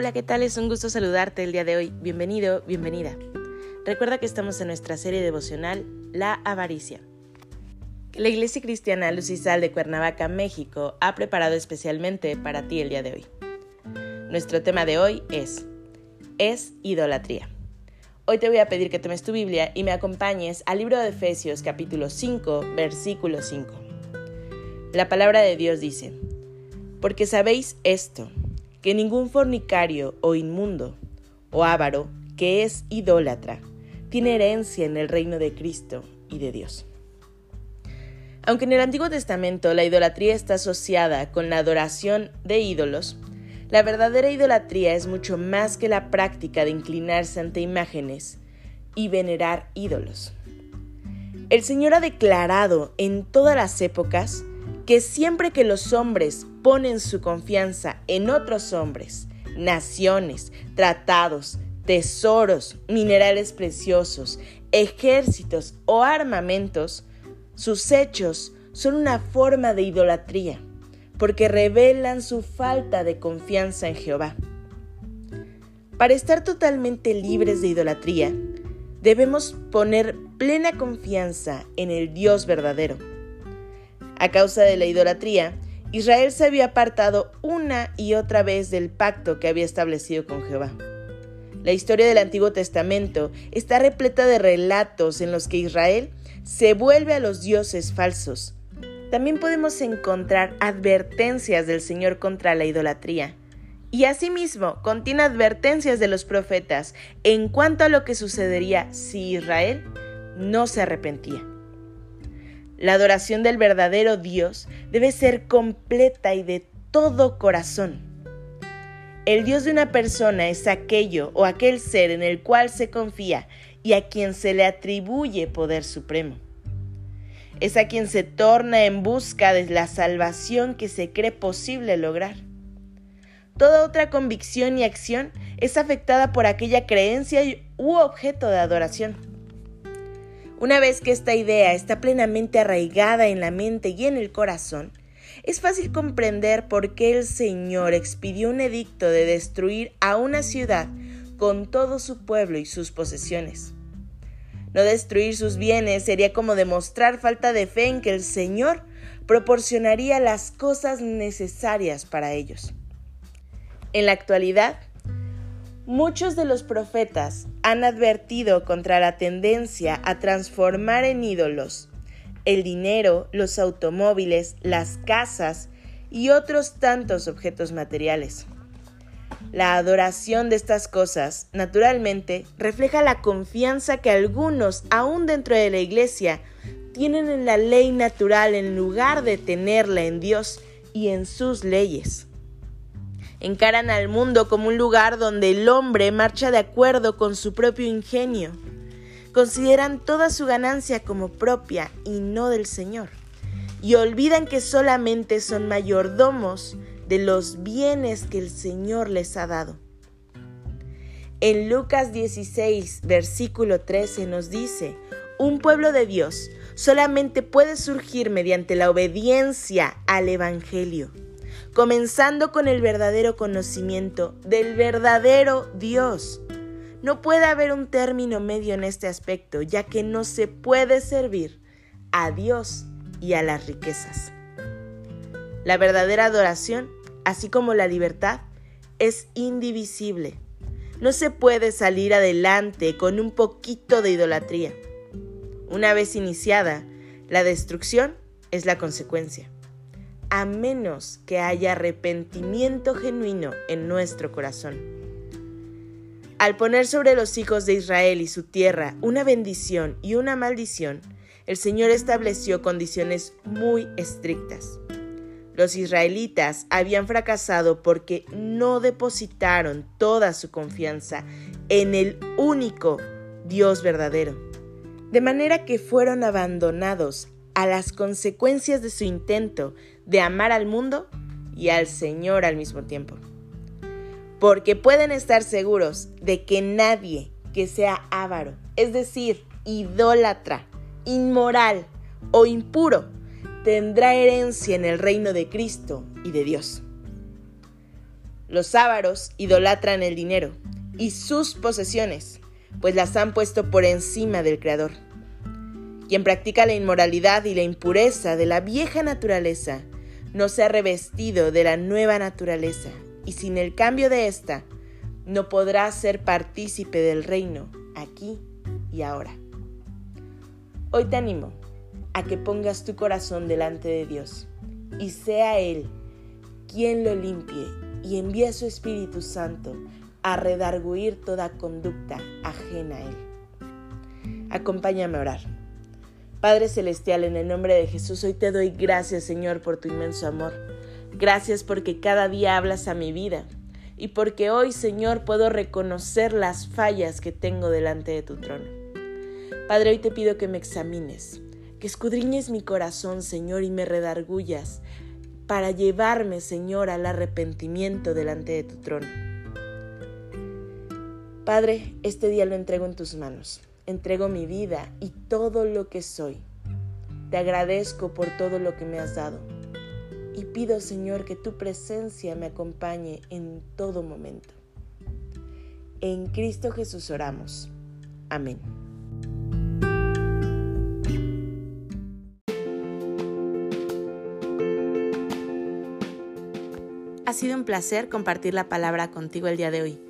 Hola, ¿qué tal? Es un gusto saludarte el día de hoy. Bienvenido, bienvenida. Recuerda que estamos en nuestra serie devocional La Avaricia. La Iglesia Cristiana Lucisal de Cuernavaca, México, ha preparado especialmente para ti el día de hoy. Nuestro tema de hoy es Es idolatría. Hoy te voy a pedir que tomes tu Biblia y me acompañes al libro de Efesios capítulo 5, versículo 5. La palabra de Dios dice, Porque sabéis esto, que ningún fornicario o inmundo o avaro que es idólatra tiene herencia en el reino de Cristo y de Dios. Aunque en el Antiguo Testamento la idolatría está asociada con la adoración de ídolos, la verdadera idolatría es mucho más que la práctica de inclinarse ante imágenes y venerar ídolos. El Señor ha declarado en todas las épocas que siempre que los hombres ponen su confianza en otros hombres, naciones, tratados, tesoros, minerales preciosos, ejércitos o armamentos, sus hechos son una forma de idolatría, porque revelan su falta de confianza en Jehová. Para estar totalmente libres de idolatría, debemos poner plena confianza en el Dios verdadero a causa de la idolatría, Israel se había apartado una y otra vez del pacto que había establecido con Jehová. La historia del Antiguo Testamento está repleta de relatos en los que Israel se vuelve a los dioses falsos. También podemos encontrar advertencias del Señor contra la idolatría. Y asimismo contiene advertencias de los profetas en cuanto a lo que sucedería si Israel no se arrepentía. La adoración del verdadero Dios debe ser completa y de todo corazón. El Dios de una persona es aquello o aquel ser en el cual se confía y a quien se le atribuye poder supremo. Es a quien se torna en busca de la salvación que se cree posible lograr. Toda otra convicción y acción es afectada por aquella creencia u objeto de adoración. Una vez que esta idea está plenamente arraigada en la mente y en el corazón, es fácil comprender por qué el Señor expidió un edicto de destruir a una ciudad con todo su pueblo y sus posesiones. No destruir sus bienes sería como demostrar falta de fe en que el Señor proporcionaría las cosas necesarias para ellos. En la actualidad, Muchos de los profetas han advertido contra la tendencia a transformar en ídolos el dinero, los automóviles, las casas y otros tantos objetos materiales. La adoración de estas cosas, naturalmente, refleja la confianza que algunos, aún dentro de la iglesia, tienen en la ley natural en lugar de tenerla en Dios y en sus leyes encaran al mundo como un lugar donde el hombre marcha de acuerdo con su propio ingenio. Consideran toda su ganancia como propia y no del Señor. Y olvidan que solamente son mayordomos de los bienes que el Señor les ha dado. En Lucas 16, versículo 13 nos dice, un pueblo de Dios solamente puede surgir mediante la obediencia al Evangelio comenzando con el verdadero conocimiento del verdadero Dios. No puede haber un término medio en este aspecto, ya que no se puede servir a Dios y a las riquezas. La verdadera adoración, así como la libertad, es indivisible. No se puede salir adelante con un poquito de idolatría. Una vez iniciada, la destrucción es la consecuencia a menos que haya arrepentimiento genuino en nuestro corazón. Al poner sobre los hijos de Israel y su tierra una bendición y una maldición, el Señor estableció condiciones muy estrictas. Los israelitas habían fracasado porque no depositaron toda su confianza en el único Dios verdadero, de manera que fueron abandonados a las consecuencias de su intento de amar al mundo y al Señor al mismo tiempo. Porque pueden estar seguros de que nadie que sea avaro, es decir, idólatra, inmoral o impuro, tendrá herencia en el reino de Cristo y de Dios. Los ávaros idolatran el dinero y sus posesiones, pues las han puesto por encima del Creador. Quien practica la inmoralidad y la impureza de la vieja naturaleza no se ha revestido de la nueva naturaleza y sin el cambio de ésta no podrá ser partícipe del reino aquí y ahora. Hoy te animo a que pongas tu corazón delante de Dios y sea Él quien lo limpie y envíe a su Espíritu Santo a redarguir toda conducta ajena a Él. Acompáñame a orar. Padre Celestial, en el nombre de Jesús, hoy te doy gracias, Señor, por tu inmenso amor. Gracias porque cada día hablas a mi vida y porque hoy, Señor, puedo reconocer las fallas que tengo delante de tu trono. Padre, hoy te pido que me examines, que escudriñes mi corazón, Señor, y me redargullas para llevarme, Señor, al arrepentimiento delante de tu trono. Padre, este día lo entrego en tus manos. Entrego mi vida y todo lo que soy. Te agradezco por todo lo que me has dado. Y pido, Señor, que tu presencia me acompañe en todo momento. En Cristo Jesús oramos. Amén. Ha sido un placer compartir la palabra contigo el día de hoy.